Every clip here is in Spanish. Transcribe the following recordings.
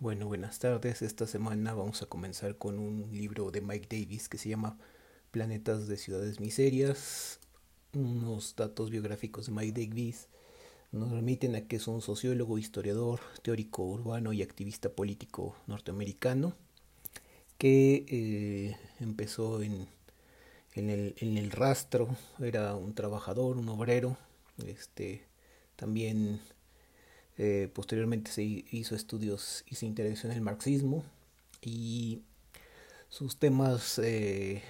Bueno, buenas tardes. Esta semana vamos a comenzar con un libro de Mike Davis que se llama Planetas de Ciudades Miserias. Unos datos biográficos de Mike Davis nos remiten a que es un sociólogo, historiador, teórico urbano y activista político norteamericano que eh, empezó en, en, el, en el rastro, era un trabajador, un obrero, este, también eh, posteriormente se hizo estudios y se interesó en el marxismo y sus temas eh,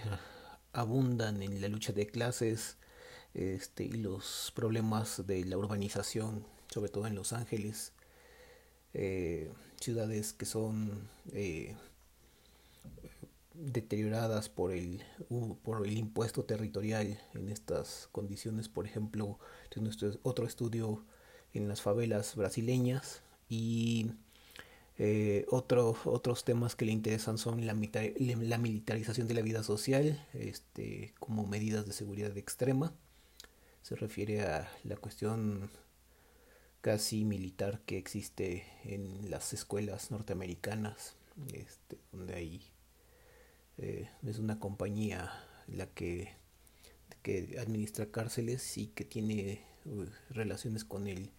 abundan en la lucha de clases este, y los problemas de la urbanización, sobre todo en Los Ángeles, eh, ciudades que son deterioradas por el, por el impuesto territorial en estas condiciones. Por ejemplo, nuestro otro estudio en las favelas brasileñas y eh, otros temas que le interesan son la, la, militarización de la vida social este, como medidas de seguridad extrema. Se refiere a la cuestión casi militar que existe en las escuelas norteamericanas, este, donde hay eh, es una compañía la que, que administra cárceles y que tiene uh, relaciones con el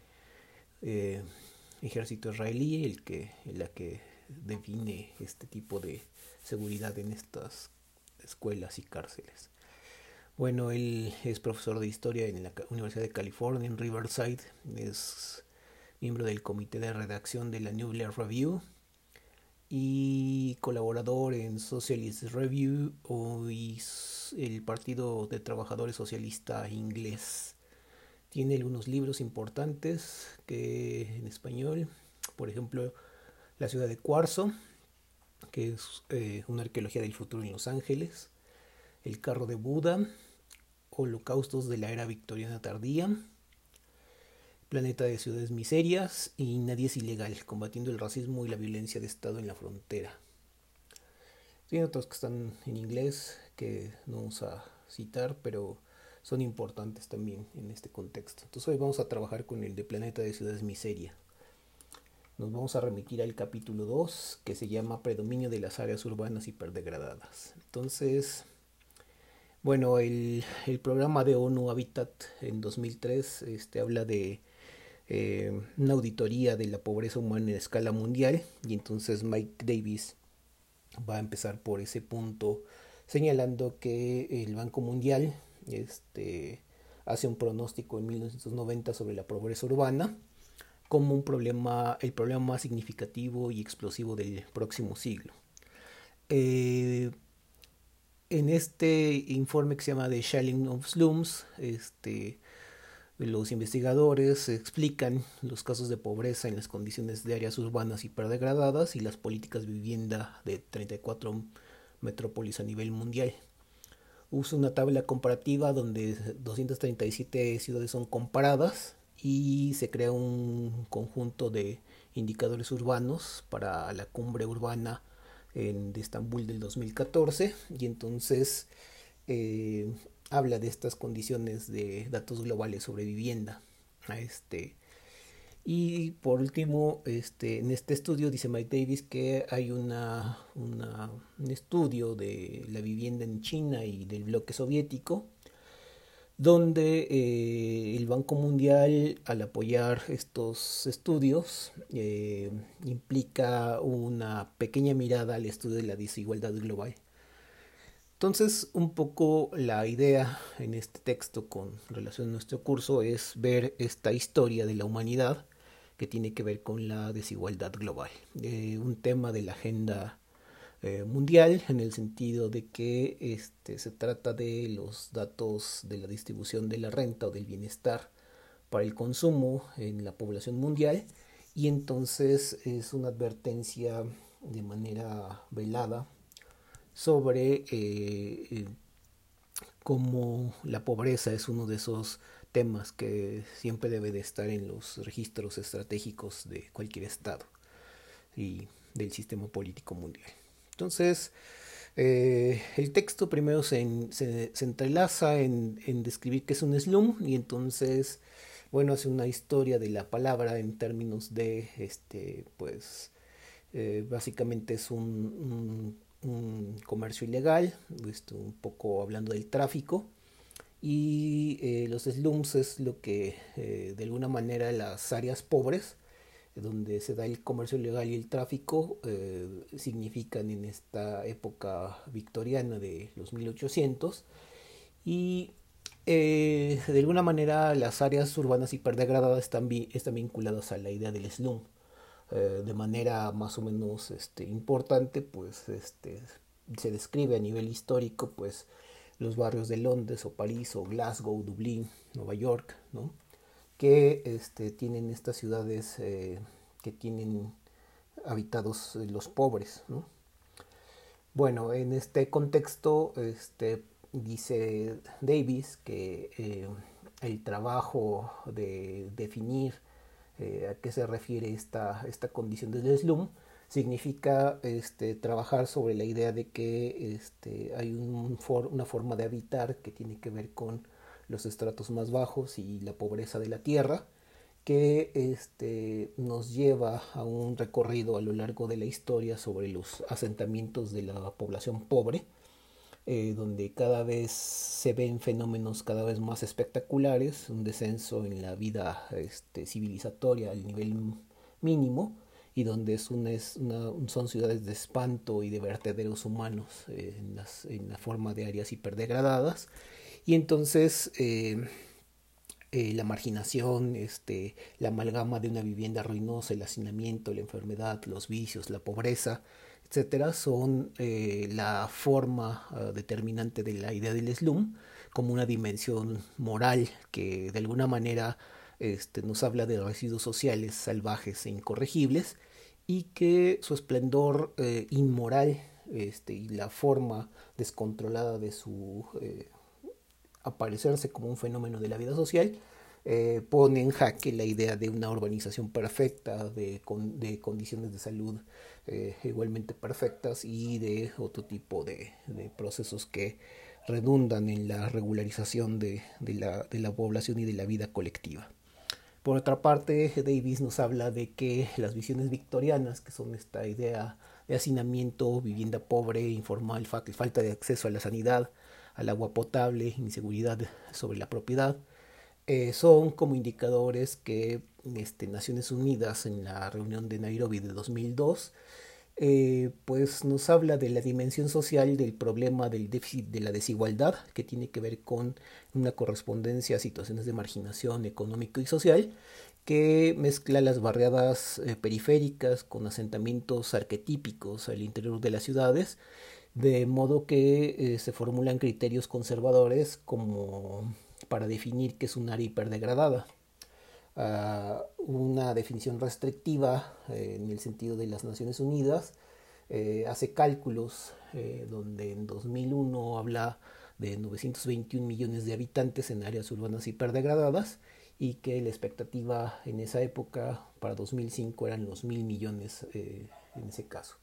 eh, ejército israelí, el que, la que define este tipo de seguridad en estas escuelas y cárceles. Bueno, él es profesor de historia en la Universidad de California, en Riverside, es miembro del comité de redacción de la New Review y colaborador en Socialist Review y el Partido de Trabajadores Socialista Inglés. Tiene algunos libros importantes que en español, por ejemplo, La ciudad de Cuarzo, que es eh, una arqueología del futuro en Los Ángeles, El carro de Buda, Holocaustos de la era victoriana tardía, Planeta de ciudades miserias y Nadie es ilegal, combatiendo el racismo y la violencia de Estado en la frontera. Tiene otros que están en inglés que no vamos a citar, pero son importantes también en este contexto. Entonces hoy vamos a trabajar con el de Planeta de Ciudades Miseria. Nos vamos a remitir al capítulo 2 que se llama Predominio de las áreas urbanas hiperdegradadas. Entonces, bueno, el, el programa de ONU Habitat en 2003 este, habla de eh, una auditoría de la pobreza humana en escala mundial y entonces Mike Davis va a empezar por ese punto señalando que el Banco Mundial este, hace un pronóstico en 1990 sobre la pobreza urbana como un problema, el problema más significativo y explosivo del próximo siglo. Eh, en este informe que se llama The Shelling of Slums, este, los investigadores explican los casos de pobreza en las condiciones de áreas urbanas hiperdegradadas y las políticas de vivienda de 34 metrópolis a nivel mundial usa una tabla comparativa donde 237 ciudades son comparadas y se crea un conjunto de indicadores urbanos para la cumbre urbana en, de Estambul del 2014 y entonces eh, habla de estas condiciones de datos globales sobre vivienda. Este, y por último, este, en este estudio dice Mike Davis que hay una, un estudio de la vivienda en China y del bloque soviético, donde eh, el Banco Mundial, al apoyar estos estudios, eh, implica una pequeña mirada al estudio de la desigualdad global. Entonces, un poco la idea en este texto con relación a nuestro curso es ver esta historia de la humanidad que tiene que ver con la desigualdad global. Eh, un tema de la agenda eh, mundial en el sentido de que este, se trata de los datos de la distribución de la renta o del bienestar para el consumo en la población mundial y entonces es una advertencia de manera velada sobre eh, cómo la pobreza es uno de esos temas que siempre debe de estar en los registros estratégicos de cualquier estado y del sistema político mundial. Entonces, eh, el texto primero se, entrelaza en, describir qué es un slum y entonces, bueno, hace una historia de la palabra en términos de, este, pues, Eh, básicamente es un, comercio ilegal, un poco hablando del tráfico. Y eh, los slums es lo que de alguna manera las áreas pobres donde se da el comercio ilegal y el tráfico, significan en esta época victoriana de los 1800 y eh, de alguna manera las áreas urbanas hiperdegradadas están, están vinculadas a la idea del slum. Eh, de manera más o menos este, importante, pues este, se describe a nivel histórico pues, los barrios de Londres o París o Glasgow, Dublín, Nueva York, ¿no? que este, tienen estas ciudades eh, que tienen habitados los pobres. ¿no? Bueno, en este contexto, este, dice Davis que eh, el trabajo de definir eh, a qué se refiere esta, esta condición del slum significa este, trabajar sobre la idea de que este, hay una forma de habitar que tiene que ver con los estratos más bajos y la pobreza de la tierra que este, nos lleva a un recorrido a lo largo de la historia sobre los asentamientos de la población pobre eh, donde cada vez se ven fenómenos cada vez más espectaculares, un descenso en la vida este, civilizatoria al nivel mínimo y donde son ciudades de espanto y de vertederos humanos eh, en, la forma de áreas hiperdegradadas. Y entonces eh, la marginación, este, la amalgama de una vivienda ruinosa, el hacinamiento, la enfermedad, los vicios, la pobreza, etcétera, son eh, la forma ah, determinante de la idea del slum como una dimensión moral que de alguna manera este, nos habla de residuos sociales salvajes e incorregibles y que su esplendor eh, inmoral este, y la forma descontrolada de su eh, aparecerse como un fenómeno de la vida social pone en jaque la idea de una urbanización perfecta, de, de condiciones de salud eh, igualmente perfectas y de otro tipo de, procesos que redundan en la regularización de, la, de, la, población y de la vida colectiva. Por otra parte, Davis nos habla de que las visiones victorianas, que son esta idea de hacinamiento, vivienda pobre, informal, falta de acceso a la sanidad, al agua potable, inseguridad sobre la propiedad, eh, son como indicadores que este, Naciones Unidas en la reunión de Nairobi de 2002 eh, pues nos habla de la dimensión social del problema del déficit de la desigualdad, que tiene que ver con una correspondencia a situaciones de marginación económico y social, que mezcla las barriadas eh, periféricas con asentamientos arquetípicos al interior de las ciudades, de modo que eh, se formulan criterios conservadores como para definir qué es un área hiperdegradada una definición restrictiva eh, en el sentido de las Naciones Unidas, eh, hace cálculos eh, donde en 2001 habla de 921 millones de habitantes en áreas urbanas hiperdegradadas y que la expectativa en esa época para 2005 eran los mil millones en ese caso.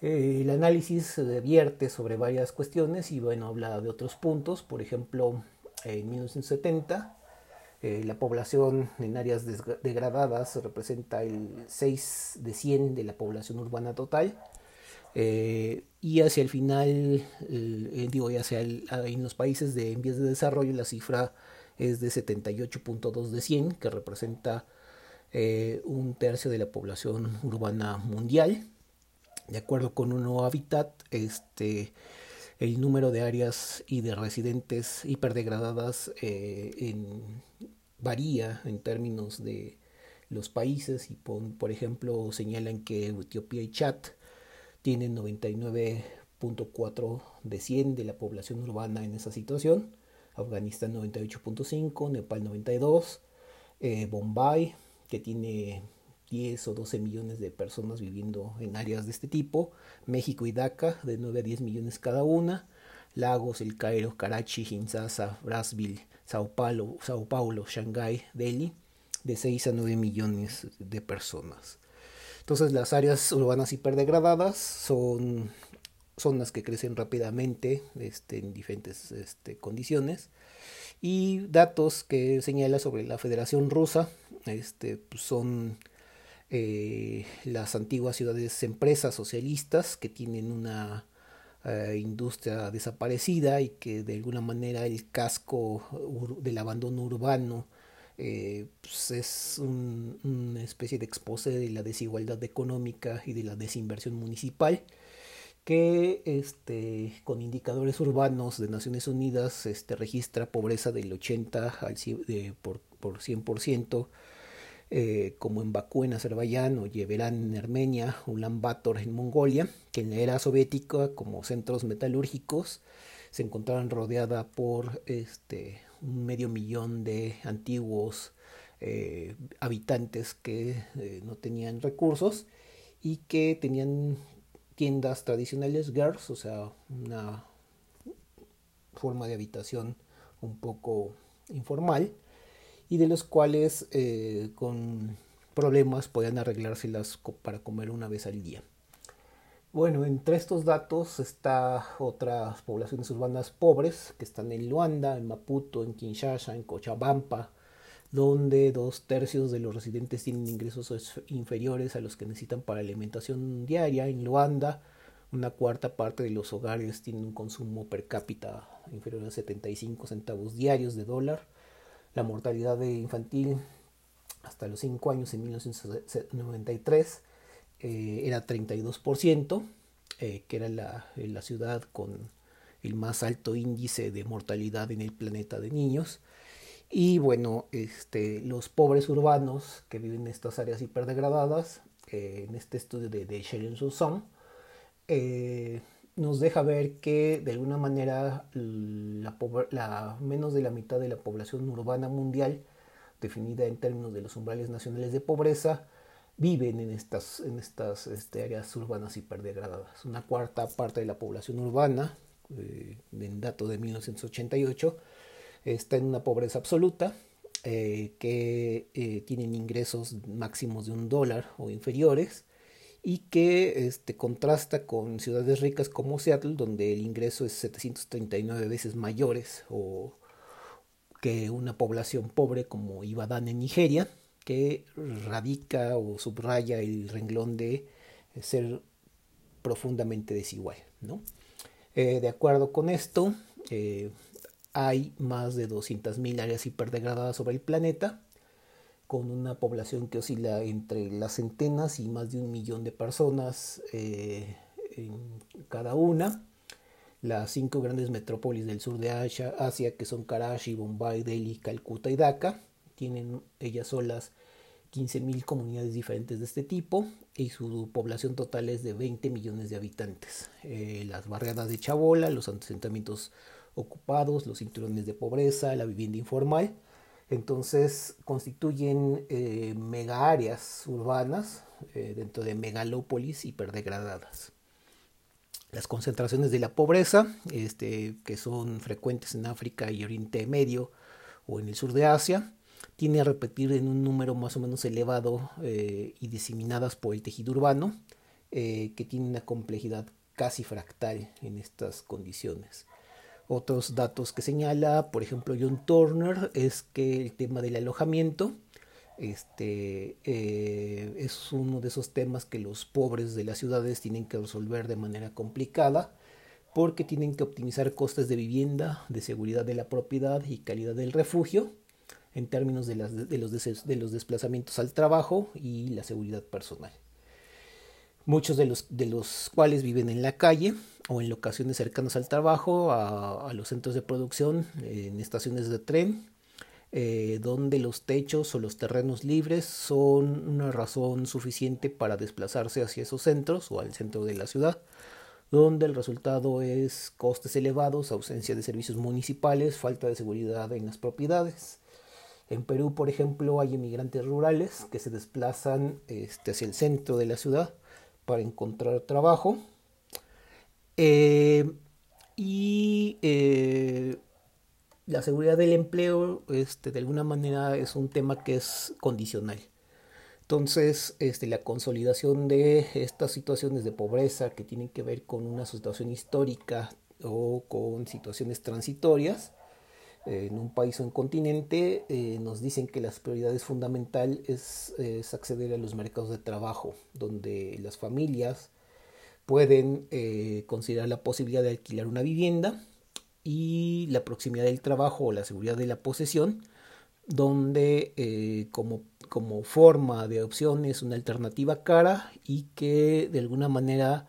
el análisis vierte sobre varias cuestiones y bueno, habla de otros puntos, por ejemplo, en 1970 eh, la población en áreas degradadas representa el 6 de 100 de la población urbana total. Eh, y hacia el final, eh, digo, hacia en los países de, en vías de desarrollo la cifra es de 78.2 de 100, que representa un tercio de la población urbana mundial. De acuerdo con UNO Habitat, este, el número de áreas y de residentes hiperdegradadas eh, varía en términos de los países y por, ejemplo señalan que Etiopía y Chad tienen 99.4 de 100 de la población urbana en esa situación, Afganistán 98.5, Nepal 92, eh, Bombay que tiene 10 o 12 millones de personas viviendo en áreas de este tipo, México y Dhaka de 9 a 10 millones cada una, Lagos, El Cairo, Karachi, Kinshasa, Brazzaville, Sao Paulo, Sao Shanghái, Delhi de 6 a 9 millones de personas. Entonces las áreas urbanas hiperdegradadas son zonas que crecen rápidamente este, en diferentes este, condiciones. Y datos que señala sobre la Federación Rusa este, pues son eh, las antiguas ciudades empresas socialistas que tienen una eh, industria desaparecida y que de alguna manera el casco del abandono urbano eh, pues es una especie de expose de la desigualdad económica y de la desinversión municipal que este, con indicadores urbanos de Naciones Unidas este, registra pobreza del 80 al por, por 100%, eh, como en Bakú en Azerbaiyán o Yerevan en Armenia, Ulan Bator en Mongolia, que en la era soviética como centros metalúrgicos se encontraban rodeada por este, un medio millón de antiguos eh, habitantes que eh, no tenían recursos y que tenían tiendas tradicionales girls, o sea, una forma de habitación un poco informal y de los cuales eh, con problemas podían arreglárselas para comer una vez al día. Bueno, entre estos datos está otras poblaciones urbanas pobres que están en Luanda, en Maputo, en Kinshasa, en Cochabamba, donde dos tercios de los residentes tienen ingresos inferiores a los que necesitan para alimentación diaria. En Luanda, una cuarta parte de los hogares tienen un consumo per cápita inferior a 75 centavos diarios de dólar. La mortalidad infantil hasta los 5 años en 1993 eh, era 32%, eh, que era la, la ciudad con el más alto índice de mortalidad en el planeta de niños. Y bueno, este, los pobres urbanos que viven en estas áreas hiperdegradadas, eh, en este estudio de, de eh, nos deja ver que de alguna manera la, menos de la mitad de la población urbana mundial, definida en términos de los umbrales nacionales de pobreza, viven en estas, en estas este, áreas urbanas hiperdegradadas. Una cuarta parte de la población urbana, eh, en dato de 1988, está en una pobreza absoluta, eh, que eh, tienen ingresos máximos de un dólar o inferiores y que este, contrasta con ciudades ricas como Seattle, donde el ingreso es 739 veces mayores o que una población pobre como Ibadan en Nigeria, que radica o subraya el renglón de ser profundamente desigual. ¿no? de acuerdo con esto, hay más de 200.000 áreas hiperdegradadas sobre el planeta, con una población que oscila entre las centenas y más de un millón de personas eh, en cada una. Las cinco grandes metrópolis del sur de Asia, que son Karachi, Bombay, Delhi, Calcuta y Dhaka, tienen ellas solas 15.000 comunidades diferentes de este tipo y su población total es de 20 millones de habitantes. Eh, las barriadas de Chabola, los asentamientos ocupados, los cinturones de pobreza, la vivienda informal. Entonces constituyen eh, mega áreas urbanas eh, dentro de megalópolis hiperdegradadas. Las concentraciones de la pobreza, este, que son frecuentes en África y Oriente Medio o en el sur de Asia, tiene a repetir en un número más o menos elevado eh, y diseminadas por el tejido urbano, que tiene una complejidad casi fractal en estas condiciones. Otros datos que señala, por ejemplo, John Turner, es que el tema del alojamiento este, eh, es uno de esos temas que los pobres de las ciudades tienen que resolver de manera complicada porque tienen que optimizar costes de vivienda, de seguridad de la propiedad y calidad del refugio en términos de, las, de, los, de los desplazamientos al trabajo y la seguridad personal. Muchos de los, de los cuales viven en la calle o en locaciones cercanas al trabajo, a, los centros de producción, en estaciones de tren, eh, donde los techos o los terrenos libres son una razón suficiente para desplazarse hacia esos centros o al centro de la ciudad, donde el resultado es costes elevados, ausencia de servicios municipales, falta de seguridad en las propiedades. En Perú, por ejemplo, hay inmigrantes rurales que se desplazan este, hacia el centro de la ciudad para encontrar trabajo eh, y eh, la seguridad del empleo, este, de alguna manera, es un tema que es condicional. Entonces, este, la consolidación de estas situaciones de pobreza que tienen que ver con una situación histórica o con situaciones transitorias, en un país o en continente, eh, nos dicen que las prioridades fundamental es, es, acceder a los mercados de trabajo, donde las familias pueden eh, considerar la posibilidad de alquilar una vivienda y la proximidad del trabajo o la seguridad de la posesión, donde eh, como, como forma de opción es una alternativa cara y que de alguna manera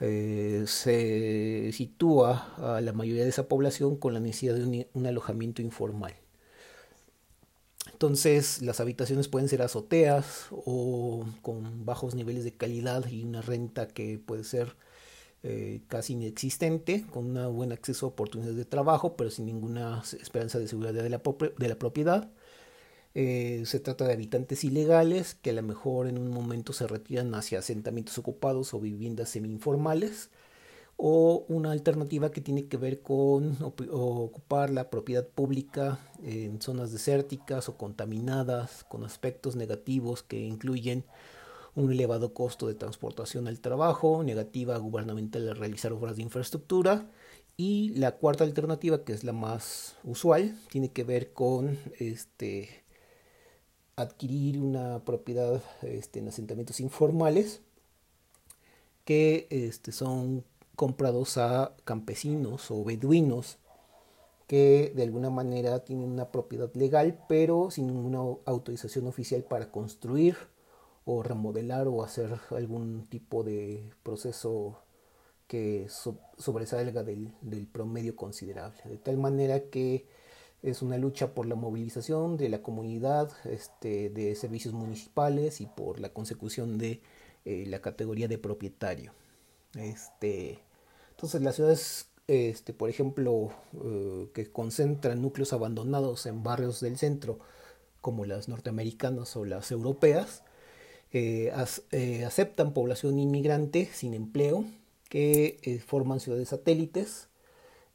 eh, se sitúa a la mayoría de esa población con la necesidad de un, alojamiento informal. Entonces las habitaciones pueden ser azoteas o con bajos niveles de calidad y una renta que puede ser eh, casi inexistente, con un buen acceso a oportunidades de trabajo, pero sin ninguna esperanza de seguridad de la, de la propiedad. Eh, se trata de habitantes ilegales que a lo mejor en un momento se retiran hacia asentamientos ocupados o viviendas semi-informales o una alternativa que tiene que ver con ocupar la propiedad pública en zonas desérticas o contaminadas con aspectos negativos que incluyen un elevado costo de transportación al trabajo, negativa gubernamental a realizar obras de infraestructura y la cuarta alternativa que es la más usual tiene que ver con este adquirir una propiedad este, en asentamientos informales que este, son comprados a campesinos o beduinos que de alguna manera tienen una propiedad legal pero sin ninguna autorización oficial para construir o remodelar o hacer algún tipo de proceso que sobresalga del, del promedio considerable. De tal manera que es una lucha por la movilización de la comunidad, este, de servicios municipales y por la consecución de eh, la categoría de propietario. Este, entonces las ciudades, este, por ejemplo, eh, que concentran núcleos abandonados en barrios del centro, como las norteamericanas o las europeas, eh, aceptan población inmigrante sin empleo, que forman ciudades satélites,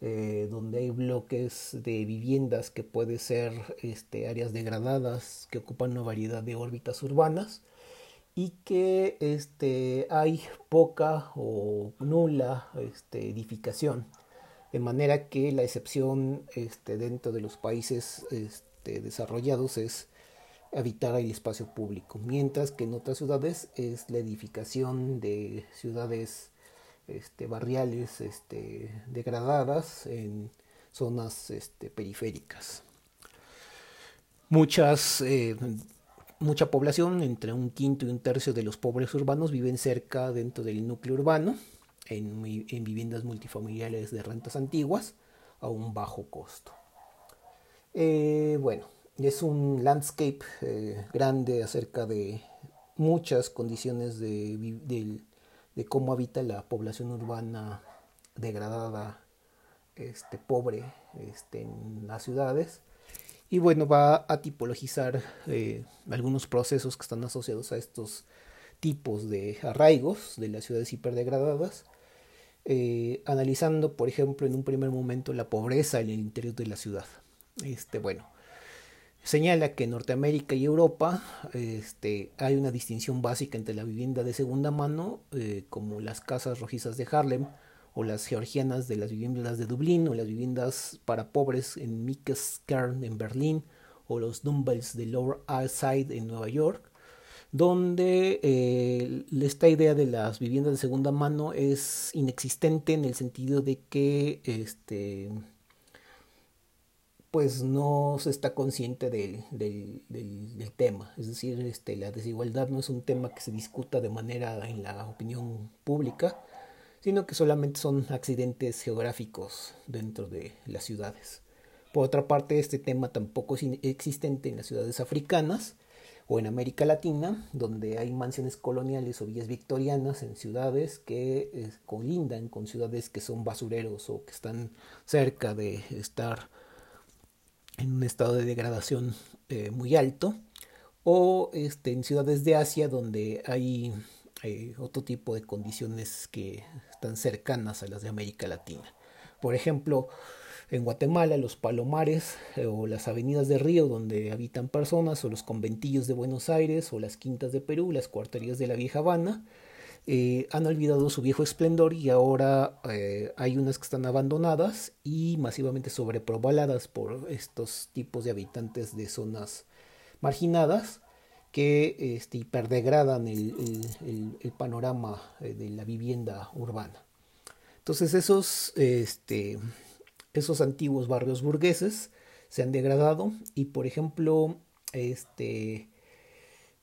eh, donde hay bloques de viviendas que pueden ser este, áreas degradadas que ocupan una variedad de órbitas urbanas y que este, hay poca o nula este, edificación, de manera que la excepción este, dentro de los países este, desarrollados es habitar el espacio público, mientras que en otras ciudades es la edificación de ciudades este, barriales este, degradadas en zonas este, periféricas. Muchas, eh, mucha población, entre un quinto y un tercio de los pobres urbanos, viven cerca dentro del núcleo urbano, en, viviendas multifamiliares de rentas antiguas, a un bajo costo. Eh, bueno, es un landscape eh, grande acerca de muchas condiciones de, del de cómo habita la población urbana degradada, este, pobre este, en las ciudades. Y bueno, va a tipologizar eh, algunos procesos que están asociados a estos tipos de arraigos de las ciudades hiperdegradadas, eh, analizando, por ejemplo, en un primer momento la pobreza en el interior de la ciudad. Este, bueno, señala que en Norteamérica y Europa este, hay una distinción básica entre la vivienda de segunda mano, eh, como las casas rojizas de Harlem, o las georgianas de las viviendas de Dublín, o las viviendas para pobres en Kern en Berlín, o los Dumbbells de Lower East Side en Nueva York, donde eh, esta idea de las viviendas de segunda mano es inexistente en el sentido de que este, pues no se está consciente del, del, tema. Es decir, este, la desigualdad no es un tema que se discuta de manera en la opinión pública, sino que solamente son accidentes geográficos dentro de las ciudades. Por otra parte, este tema tampoco es existente en las ciudades africanas o en América Latina, donde hay mansiones coloniales o villas victorianas en ciudades que eh, colindan con ciudades que son basureros o que están cerca de estar en un estado de degradación eh, muy alto, o este, en ciudades de Asia donde hay eh, otro tipo de condiciones que están cercanas a las de América Latina. Por ejemplo, en Guatemala, los palomares eh, o las avenidas de río donde habitan personas, o los conventillos de Buenos Aires, o las quintas de Perú, las cuarterías de la Vieja Habana, eh, han olvidado su viejo esplendor y ahora eh, hay unas que están abandonadas y masivamente sobrepobladas por estos tipos de habitantes de zonas marginadas que este, hiperdegradan el, panorama eh, de la vivienda urbana. Entonces esos, este, esos antiguos barrios burgueses se han degradado y por ejemplo este,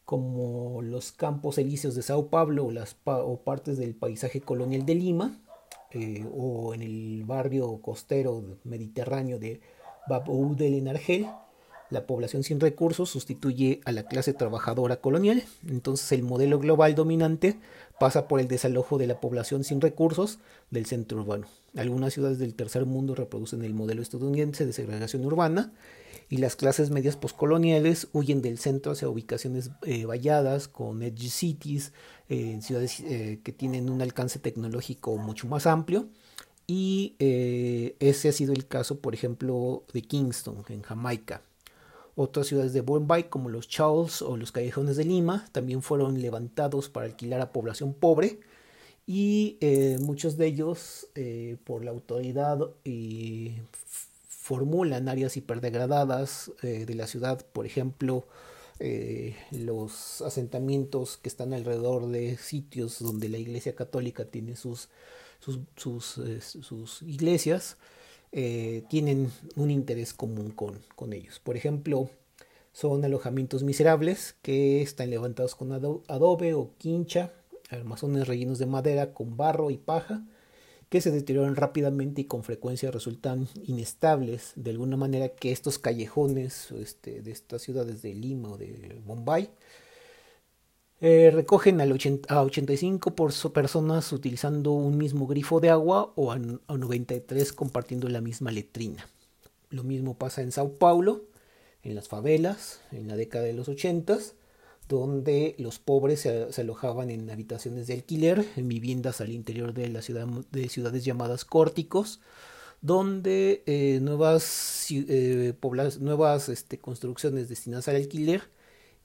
como los campos elíseos de Sao Paulo o, las o partes del paisaje colonial de Lima, eh, o en el barrio costero mediterráneo de Bab Oudel en Argel, la población sin recursos sustituye a la clase trabajadora colonial. Entonces el modelo global dominante pasa por el desalojo de la población sin recursos del centro urbano. Algunas ciudades del tercer mundo reproducen el modelo estadounidense de segregación urbana y las clases medias postcoloniales huyen del centro hacia ubicaciones eh, valladas con edge cities, eh, ciudades eh, que tienen un alcance tecnológico mucho más amplio. Y ese ha sido el caso, por ejemplo, de Kingston, en Jamaica. Otras ciudades de Bombay, como los Charles o los Callejones de Lima, también fueron levantados para alquilar a población pobre. Y muchos de ellos por la autoridad y formulan áreas hiperdegradadas eh, de la ciudad, por ejemplo, eh, los asentamientos que están alrededor de sitios donde la Iglesia Católica tiene sus, sus, eh, iglesias, tienen un interés común con, con, ellos. Por ejemplo, son alojamientos miserables que están levantados con adobe o quincha, armazones rellenos de madera con barro y paja, que se deterioran rápidamente y con frecuencia resultan inestables, de alguna manera que estos callejones este, de estas ciudades de Lima o de Bombay eh, recogen al a 85 por personas utilizando un mismo grifo de agua o a, a 93 compartiendo la misma letrina. Lo mismo pasa en Sao Paulo, en las favelas, en la década de los 80 donde los pobres se, alojaban en habitaciones de alquiler, en viviendas al interior de ciudades llamadas córticos, donde eh, nuevas, eh, nuevas este, construcciones destinadas al alquiler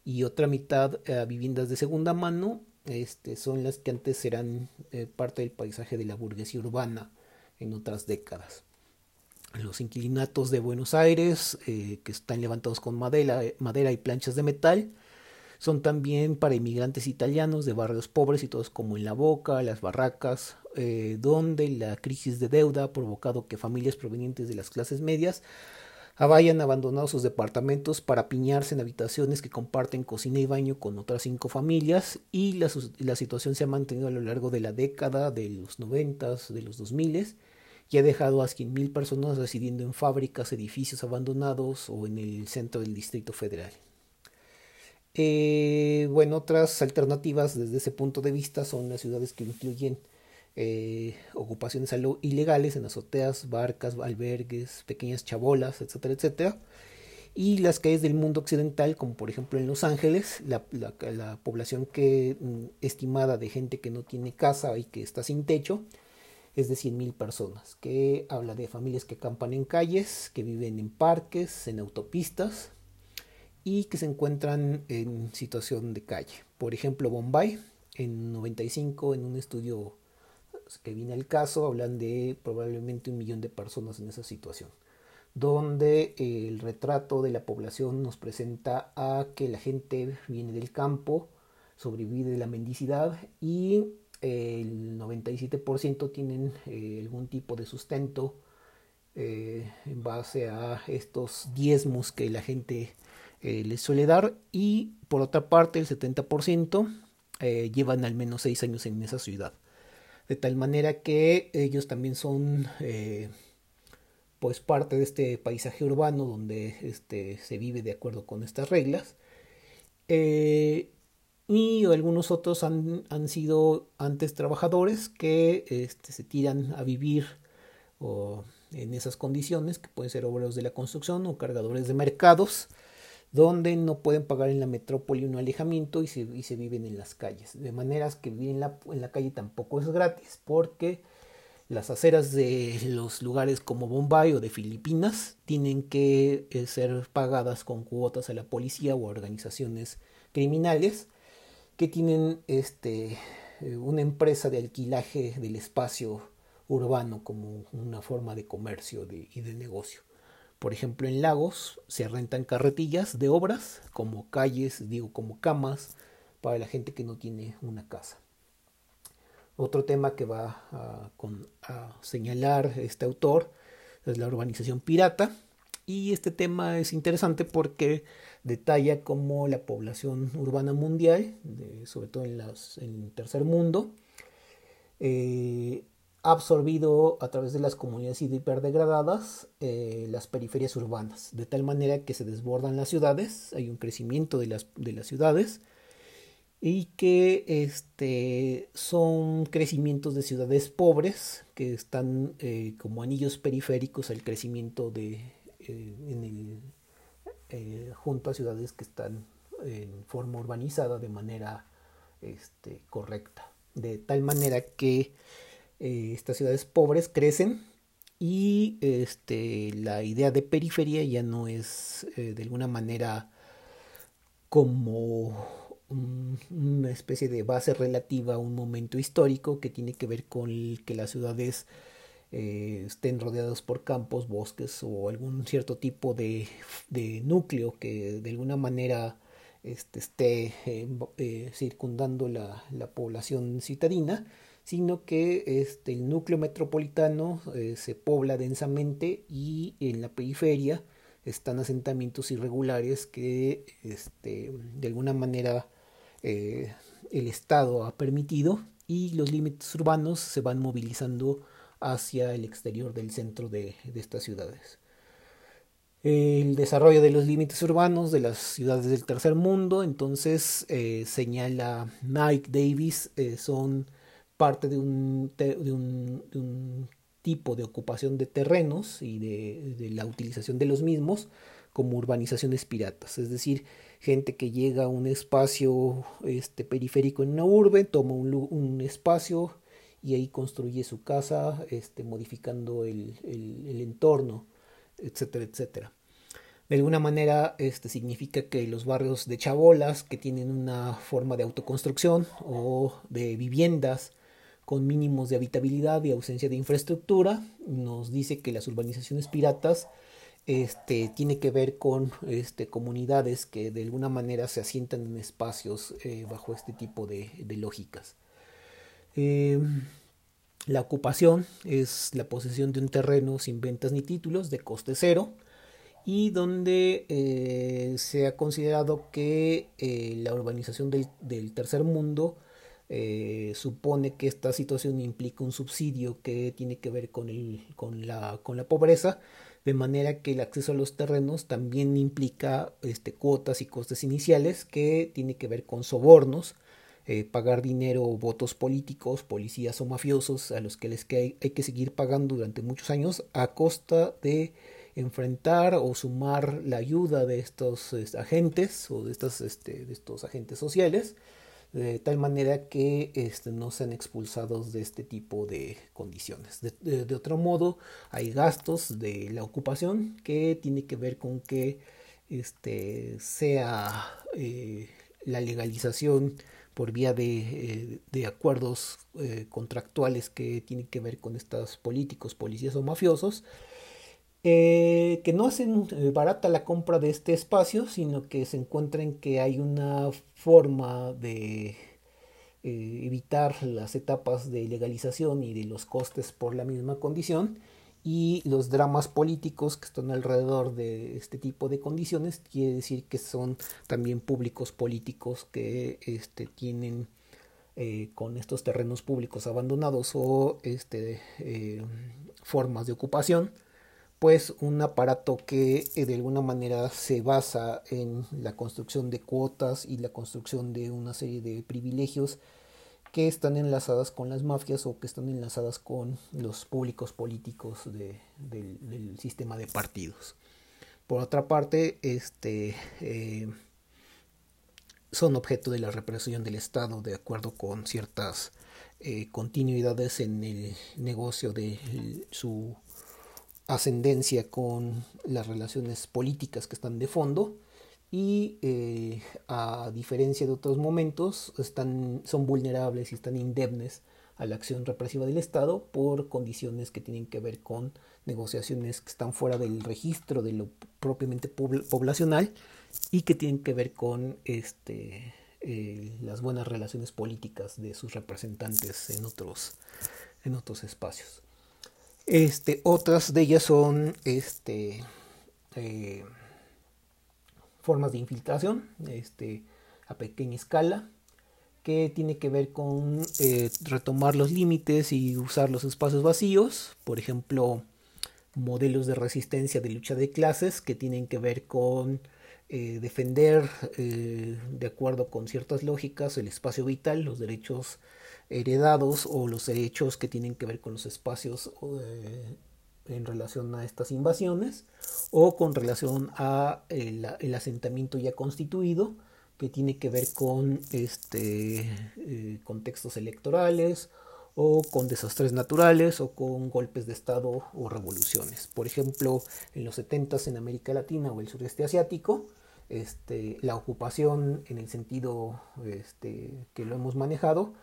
y otra mitad a viviendas de segunda mano este, son las que antes eran eh, parte del paisaje de la burguesía urbana en otras décadas. Los inquilinatos de Buenos Aires, que están levantados con madera, madera y planchas de metal, son también para inmigrantes italianos de barrios pobres y todos como en La Boca, Las Barracas, eh, donde la crisis de deuda ha provocado que familias provenientes de las clases medias hayan abandonado sus departamentos para piñarse en habitaciones que comparten cocina y baño con otras cinco familias y la, situación se ha mantenido a lo largo de la década de los noventas, de los dos miles y ha dejado a mil personas residiendo en fábricas, edificios abandonados o en el centro del Distrito Federal. Eh, bueno, otras alternativas desde ese punto de vista son las ciudades que incluyen eh, ocupaciones ilegales en azoteas, barcas, albergues, pequeñas chabolas, etcétera, etcétera. Y las calles del mundo occidental, como por ejemplo en Los Ángeles, la, población mm, estimada de gente que no tiene casa y que está sin techo es de 100.000 personas, que habla de familias que acampan en calles, que viven en parques, en autopistas, y que se encuentran en situación de calle. Por ejemplo, Bombay, en 95, en un estudio que viene al caso, hablan de probablemente un millón de personas en esa situación, donde el retrato de la población nos presenta a que la gente viene del campo, sobrevive de la mendicidad y el 97% tienen eh, algún tipo de sustento eh, en base a estos diezmos que la gente eh, les suele dar y por otra parte el 70% eh, llevan al menos 6 años en esa ciudad. De tal manera que ellos también son eh, pues parte de este paisaje urbano donde este, se vive de acuerdo con estas reglas. y algunos otros han, han, sido antes trabajadores que este, se tiran a vivir o en esas condiciones, que pueden ser obreros de la construcción o cargadores de mercados, donde no pueden pagar en la metrópoli un alejamiento y se, se viven en las calles. De maneras que vivir en la, calle tampoco es gratis porque las aceras de los lugares como Bombay o de Filipinas tienen que eh, ser pagadas con cuotas a la policía o a organizaciones criminales que tienen este una empresa de alquilaje del espacio urbano como una forma de comercio y de negocio. Por ejemplo, en Lagos se rentan carretillas de obras como calles, digo, como camas para la gente que no tiene una casa. Otro tema que va a, señalar este autor es la urbanización pirata. Y este tema es interesante porque detalla cómo la población urbana mundial, sobre todo en, el tercer mundo, eh, absorbido a través de las comunidades hiperdegradadas eh, las periferias urbanas, de tal manera que se desbordan las ciudades, hay un crecimiento de las, de las ciudades y que este, son crecimientos de ciudades pobres que están eh, como anillos periféricos al crecimiento de, eh, en el, junto a ciudades que están en forma urbanizada de manera este, correcta, de tal manera que eh, estas ciudades pobres crecen y este, la idea de periferia ya no es eh, de alguna manera como una especie de base relativa a un momento histórico que tiene que ver con que las ciudades eh, estén rodeadas por campos, bosques o algún cierto tipo de, núcleo que de alguna manera este, esté circundando la, la población citadina sino que este, el núcleo metropolitano eh, se pobla densamente y en la periferia están asentamientos irregulares que este, de alguna manera eh, el Estado ha permitido y los límites urbanos se van movilizando hacia el exterior del centro de, estas ciudades. El desarrollo de los límites urbanos de las ciudades del tercer mundo, entonces eh, señala Mike Davis, son parte de un, tipo de ocupación de terrenos y de, la utilización de los mismos como urbanizaciones piratas, es decir, gente que llega a un espacio este, periférico en una urbe, toma un, espacio y ahí construye su casa, este, modificando el, el, entorno, etcétera, etcétera. De alguna manera, este significa que los barrios de chabolas que tienen una forma de autoconstrucción o de viviendas con mínimos de habitabilidad y ausencia de infraestructura. Nos dice que las urbanizaciones piratas este, tiene que ver con este, comunidades que de alguna manera se asientan en espacios eh, bajo este tipo de, lógicas. Em, la ocupación es la posesión de un terreno sin ventas ni títulos de coste cero y donde eh, se ha considerado que eh, la urbanización del tercer mundo eh, supone que esta situación implica un subsidio que tiene que ver con, el, con, la, con la pobreza, de manera que el acceso a los terrenos también implica este, cuotas y costes iniciales que tiene que ver con sobornos, eh, pagar dinero o votos políticos, policías o mafiosos a los que les que hay, que seguir pagando durante muchos años a costa de enfrentar o sumar la ayuda de estos este, agentes o de, estas, este, de estos agentes sociales de tal manera que este, no sean expulsados de este tipo de condiciones. De, otro modo, hay gastos de la ocupación que tiene que ver con que este, sea eh, la legalización por vía de, eh, acuerdos eh, contractuales que tienen que ver con estos políticos, policías o mafiosos, eh, que no hacen eh, barata la compra de este espacio, sino que se encuentran que hay una forma de eh, evitar las etapas de legalización y de los costes por la misma condición y los dramas políticos que están alrededor de este tipo de condiciones quiere decir que son también públicos políticos que este, tienen con estos terrenos públicos abandonados o este, formas de ocupación pues un aparato que eh, de alguna manera se basa en la construcción de cuotas y la construcción de una serie de privilegios que están enlazadas con las mafias o que están enlazadas con los públicos políticos del, sistema de partidos. Por otra parte, este, eh, son objeto de la represión del Estado de acuerdo con ciertas eh, continuidades en el negocio de su ascendencia con las relaciones políticas que están de fondo y eh, a diferencia de otros momentos están, son vulnerables y están indemnes a la acción represiva del Estado por condiciones que tienen que ver con negociaciones que están fuera del registro de lo propiamente poblacional y que tienen que ver con este, eh, las buenas relaciones políticas de sus representantes en otros, en otros espacios. Este, otras de ellas son este, eh, formas de infiltración este, a pequeña escala, que tiene que ver con eh, retomar los límites y usar los espacios vacíos, por ejemplo, modelos de resistencia de lucha de clases que tienen que ver con eh, defender de acuerdo con ciertas lógicas el espacio vital, los derechos heredados o los derechos que tienen que ver con los espacios en relación a estas invasiones o con relación a el asentamiento ya constituido que tiene que ver con este, eh, contextos electorales o con desastres naturales o con golpes de Estado o revoluciones. Por ejemplo, en los 70 en América Latina o el sureste asiático, este, la ocupación en el sentido este, que lo hemos manejado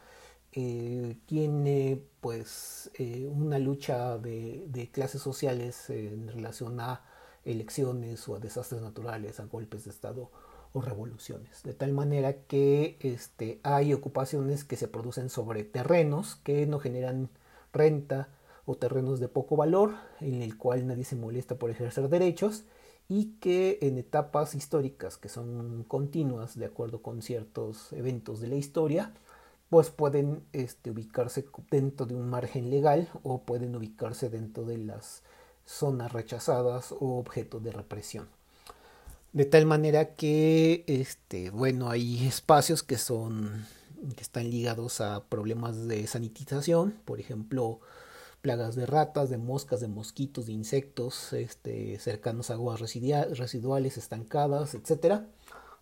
eh, tiene pues eh, una lucha de, clases sociales en relación a elecciones o a desastres naturales, a golpes de Estado o revoluciones. De tal manera que este, hay ocupaciones que se producen sobre terrenos que no generan renta o terrenos de poco valor, en el cual nadie se molesta por ejercer derechos y que en etapas históricas que son continuas de acuerdo con ciertos eventos de la historia, pues pueden este, ubicarse dentro de un margen legal o pueden ubicarse dentro de las zonas rechazadas o objetos de represión. De tal manera que, este, bueno, hay espacios que son, que están ligados a problemas de sanitización, por ejemplo, plagas de ratas, de moscas, de mosquitos, de insectos, este, cercanos a aguas residuales, estancadas, etcétera,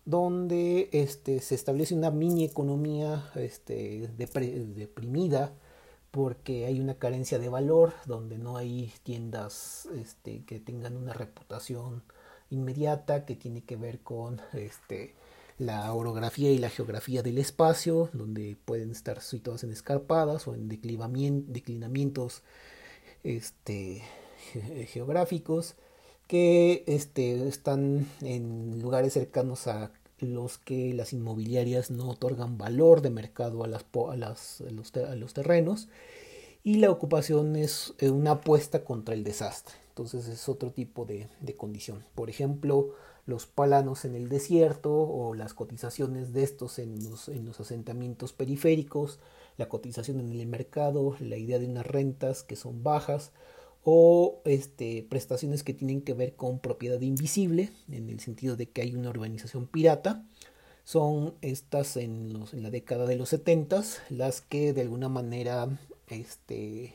donde este, se establece una mini economía este, deprimida porque hay una carencia de valor, donde no hay tiendas este, que tengan una reputación inmediata que tiene que ver con este, la orografía y la geografía del espacio, donde pueden estar situadas en escarpadas o en declinamientos este, geográficos que este, están en lugares cercanos a los que las inmobiliarias no otorgan valor de mercado a, las, a, las, a los terrenos y la ocupación es una apuesta contra el desastre. Entonces es otro tipo de, condición. Por ejemplo, los palanos en el desierto o las cotizaciones de estos en los, en los asentamientos periféricos, la cotización en el mercado, la idea de unas rentas que son bajas o este, prestaciones que tienen que ver con propiedad invisible, en el sentido de que hay una urbanización pirata, son estas en, los, en la década de los 70 las que de alguna manera este,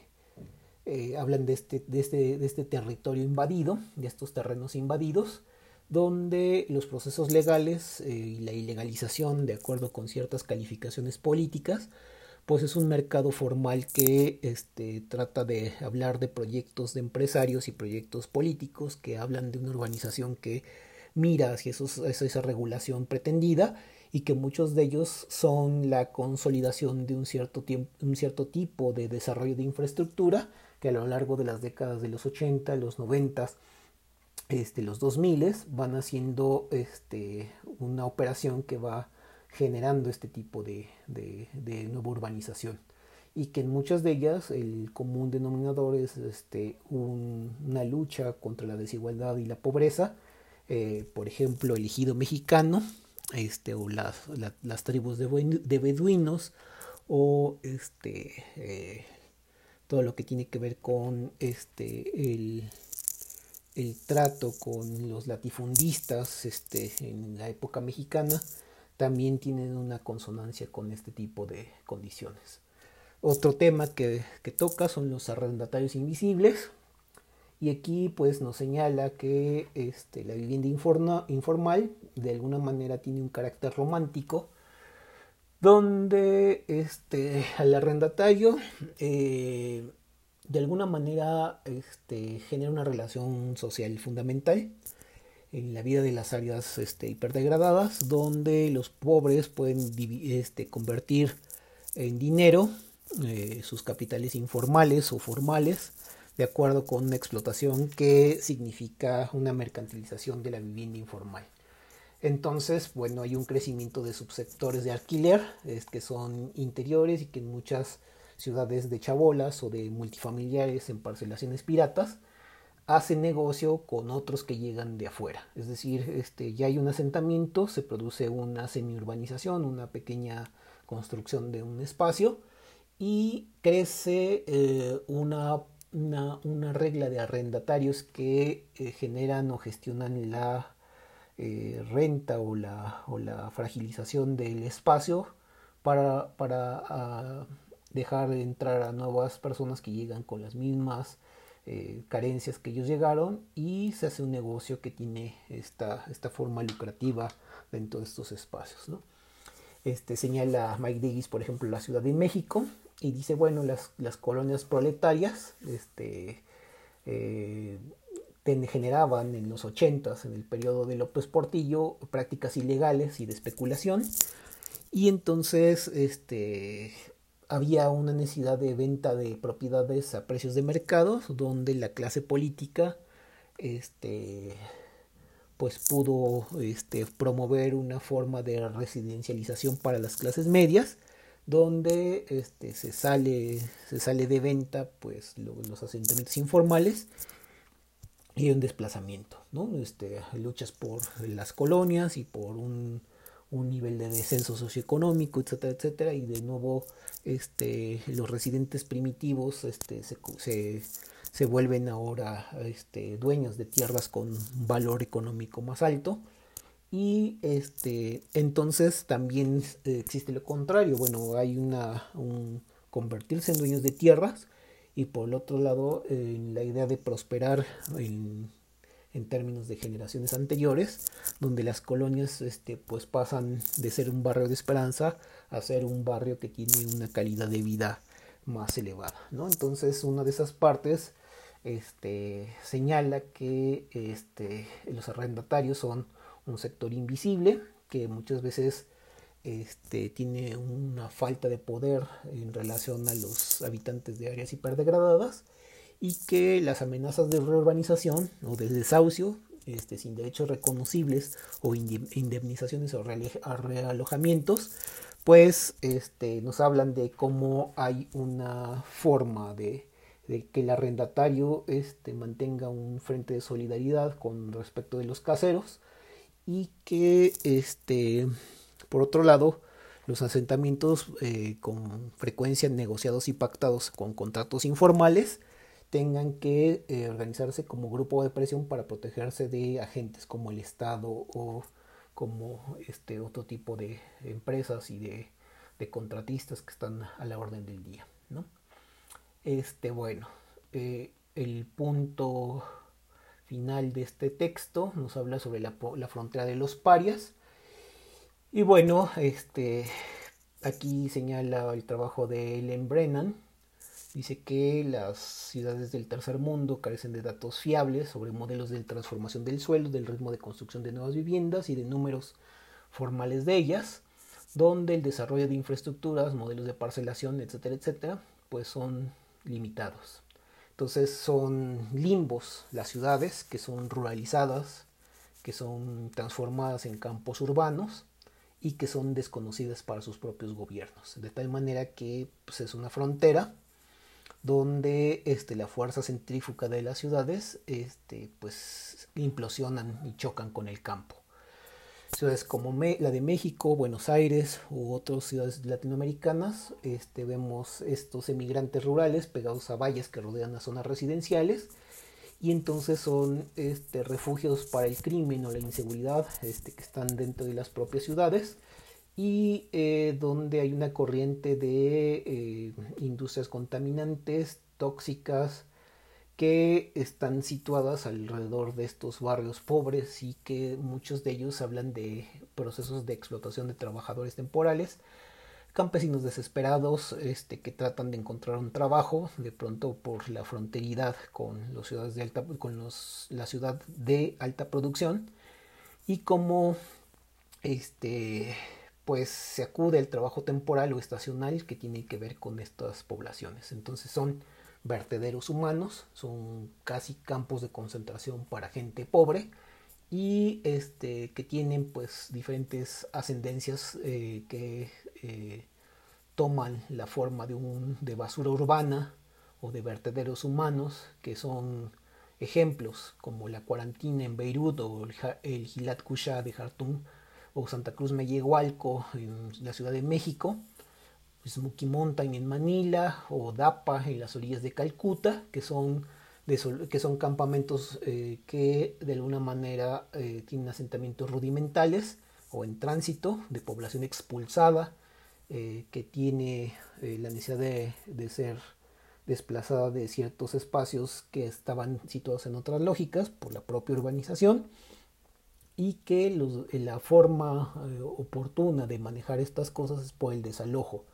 eh, hablan de este, de, este, de este territorio invadido, de estos terrenos invadidos, donde los procesos legales eh, y la ilegalización, de acuerdo con ciertas calificaciones políticas, pues es un mercado formal que este, trata de hablar de proyectos de empresarios y proyectos políticos que hablan de una urbanización que mira hacia esos, esa regulación pretendida y que muchos de ellos son la consolidación de un cierto, tiempo, un cierto tipo de desarrollo de infraestructura que a lo largo de las décadas de los 80, los 90, este, los 2000 van haciendo este, una operación que va generando este tipo de, nueva urbanización. Y que en muchas de ellas el común denominador es este, una lucha contra la desigualdad y la pobreza, eh, por ejemplo el ejido mexicano este, o las, tribus de, beduinos o este, eh, todo lo que tiene que ver con el, trato con los latifundistas en la época mexicana también tienen una consonancia con este tipo de condiciones. Otro tema que, que toca son los arrendatarios invisibles y aquí pues nos señala que este, la vivienda informal de alguna manera tiene un carácter romántico donde este, al arrendatario eh, de alguna manera este, genera una relación social fundamental en la vida de las áreas este, hiperdegradadas, donde los pobres pueden este, convertir en dinero eh, sus capitales informales o formales, de acuerdo con una explotación que significa una mercantilización de la vivienda informal. Entonces, bueno, hay un crecimiento de subsectores de alquiler, es que son interiores y que en muchas ciudades de chabolas o de multifamiliares en parcelaciones piratas hacen negocio con otros que llegan de afuera. Es decir, este, ya hay un asentamiento, se produce una semiurbanización, una pequeña construcción de un espacio y crece eh, una, una, regla de arrendatarios que eh, generan o gestionan la eh, renta o la, o la, fragilización del espacio para, para ah, dejar de entrar a nuevas personas que llegan con las mismas carencias que ellos llegaron y se hace un negocio que tiene esta, esta forma lucrativa dentro de estos espacios. ¿no? Este, señala Mike Davis, por ejemplo, la Ciudad de México, y dice, bueno, las, las colonias proletarias este, eh, generaban en los 80 en el periodo de López Portillo, prácticas ilegales y de especulación. Y entonces este, había una necesidad de venta de propiedades a precios de mercado, donde la clase política este, pues pudo este, promover una forma de residencialización para las clases medias donde este, se, sale, se sale de venta pues los asentamientos informales y un desplazamiento, ¿no? Este, luchas por las colonias y por un, un nivel de descenso socioeconómico, etcétera, etcétera, y de nuevo este, los residentes primitivos este, se, se, se vuelven ahora este, dueños de tierras con valor económico más alto y este, entonces también eh, existe lo contrario. Bueno, hay una, un convertirse en dueños de tierras y por el otro lado la idea de prosperar en, en, términos de generaciones anteriores, donde las colonias este, pues pasan de ser un barrio de esperanza a ser un barrio que tiene una calidad de vida más elevada. ¿no? Entonces una de esas partes este, señala que este, los arrendatarios son un sector invisible que muchas veces este, tiene una falta de poder en relación a los habitantes de áreas hiperdegradadas y que las amenazas de reurbanización o de desahucio este, sin derechos reconocibles o indemnizaciones o realojamientos, pues este, nos hablan de cómo hay una forma de, que el arrendatario este, mantenga un frente de solidaridad con respecto de los caseros y que este por otro lado los asentamientos eh, con frecuencia negociados y pactados con contratos informales tengan que eh, organizarse como grupo de presión para protegerse de agentes como el Estado o como este otro tipo de empresas y de, contratistas que están a la orden del día. ¿no? Este, bueno, eh, el punto final de este texto nos habla sobre la, frontera de los parias. Y bueno, este, aquí señala el trabajo de Ellen Brennan. Dice que las ciudades del tercer mundo carecen de datos fiables sobre modelos de transformación del suelo, del ritmo de construcción de nuevas viviendas y de números formales de ellas, donde el desarrollo de infraestructuras, modelos de parcelación, etcétera, etcétera, pues son limitados. Entonces son limbos las ciudades que son ruralizadas, que son transformadas en campos urbanos y que son desconocidas para sus propios gobiernos. De tal manera que pues, es una frontera donde este, la fuerza centrífuga de las ciudades este, pues, implosionan y chocan con el campo. Ciudades como la de México, Buenos Aires u otras ciudades latinoamericanas, este, vemos estos emigrantes rurales pegados a valles que rodean las zonas residenciales y entonces son refugios para el crimen o la inseguridad que están dentro de las propias ciudades y eh, donde hay una corriente de eh, industrias contaminantes, tóxicas, que están situadas alrededor de estos barrios pobres y que muchos de ellos hablan de procesos de explotación de trabajadores temporales, campesinos desesperados este, que tratan de encontrar un trabajo de pronto por la fronteridad con, los ciudades de alta, con los, la ciudad de alta producción y cómo este, pues se acude al trabajo temporal o estacional que tiene que ver con estas poblaciones. Entonces son vertederos humanos, son casi campos de concentración para gente pobre y este, que tienen pues diferentes ascendencias eh, que eh, toman la forma de, un, de basura urbana o de vertederos humanos, que son ejemplos como la cuarantina en Beirut o el, Gilat Kusha de Jartum o Santa Cruz Mellehualco en la Ciudad de México, Smoky Mountain en Manila o Dapa en las orillas de Calcuta, que son, que son campamentos eh, que de alguna manera eh, tienen asentamientos rudimentales o en tránsito de población expulsada eh, que tiene la necesidad de, de ser desplazada de ciertos espacios que estaban situados en otras lógicas por la propia urbanización y que la forma eh, oportuna de manejar estas cosas es por el desalojo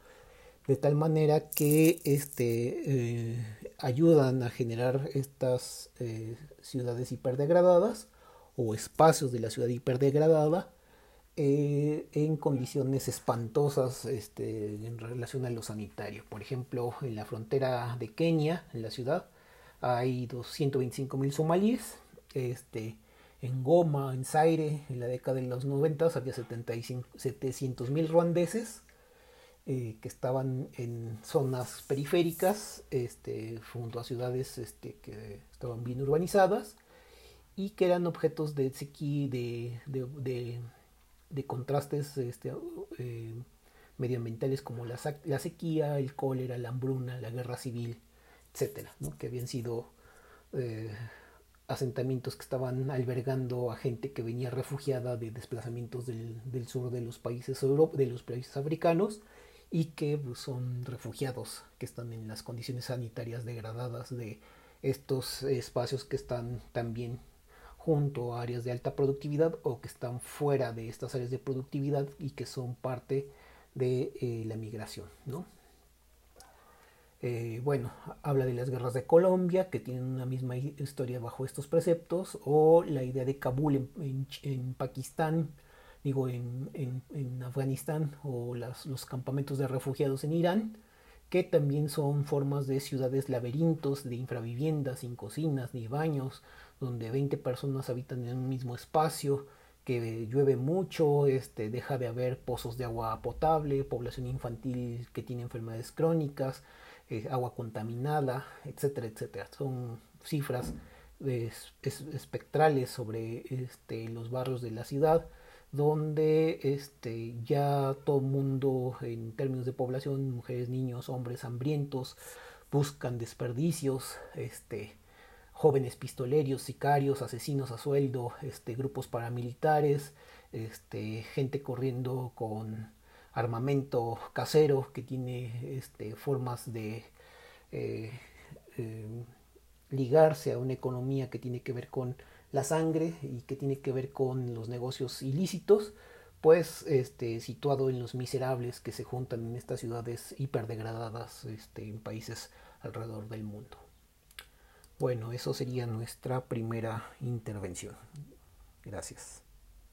de tal manera que este, eh, ayudan a generar estas eh, ciudades hiperdegradadas o espacios de la ciudad hiperdegradada eh, en condiciones espantosas este, en relación a lo sanitario. Por ejemplo, en la frontera de Kenia, en la ciudad, hay 225 mil somalíes. Este, en Goma, en Zaire, en la década de los 90 había 700 mil ruandeses eh, que estaban en zonas periféricas, este, junto a ciudades este, que estaban bien urbanizadas y que eran objetos de, de, contrastes este, eh, medioambientales como la, la, sequía, el cólera, la hambruna, la guerra civil, etcétera, que habían sido eh, asentamientos que estaban albergando a gente que venía refugiada de desplazamientos del, sur de los países de los países africanos y que pues, son refugiados que están en las condiciones sanitarias degradadas de estos espacios que están también junto a áreas de alta productividad o que están fuera de estas áreas de productividad y que son parte de eh, la migración. ¿no? Eh, bueno, habla de las guerras de Colombia, que tienen una misma historia bajo estos preceptos, o la idea de Kabul en, Pakistán, digo, en, en Afganistán, o los campamentos de refugiados en Irán, que también son formas de ciudades laberintos, de infraviviendas, sin cocinas ni baños, donde 20 personas habitan en un mismo espacio, que llueve mucho, este, deja de haber pozos de agua potable, población infantil que tiene enfermedades crónicas, eh, agua contaminada, etcétera, etcétera. Son cifras espectrales sobre este, los barrios de la ciudad, donde este, ya todo el mundo, en términos de población, mujeres, niños, hombres hambrientos, buscan desperdicios, este, jóvenes pistoleros, sicarios, asesinos a sueldo, este, grupos paramilitares, este, gente corriendo con armamento casero que tiene este, formas de eh, eh, ligarse a una economía que tiene que ver con la sangre y que tiene que ver con los negocios ilícitos, pues este, situado en los miserables que se juntan en estas ciudades hiperdegradadas este, en países alrededor del mundo. Bueno, eso sería nuestra primera intervención. Gracias.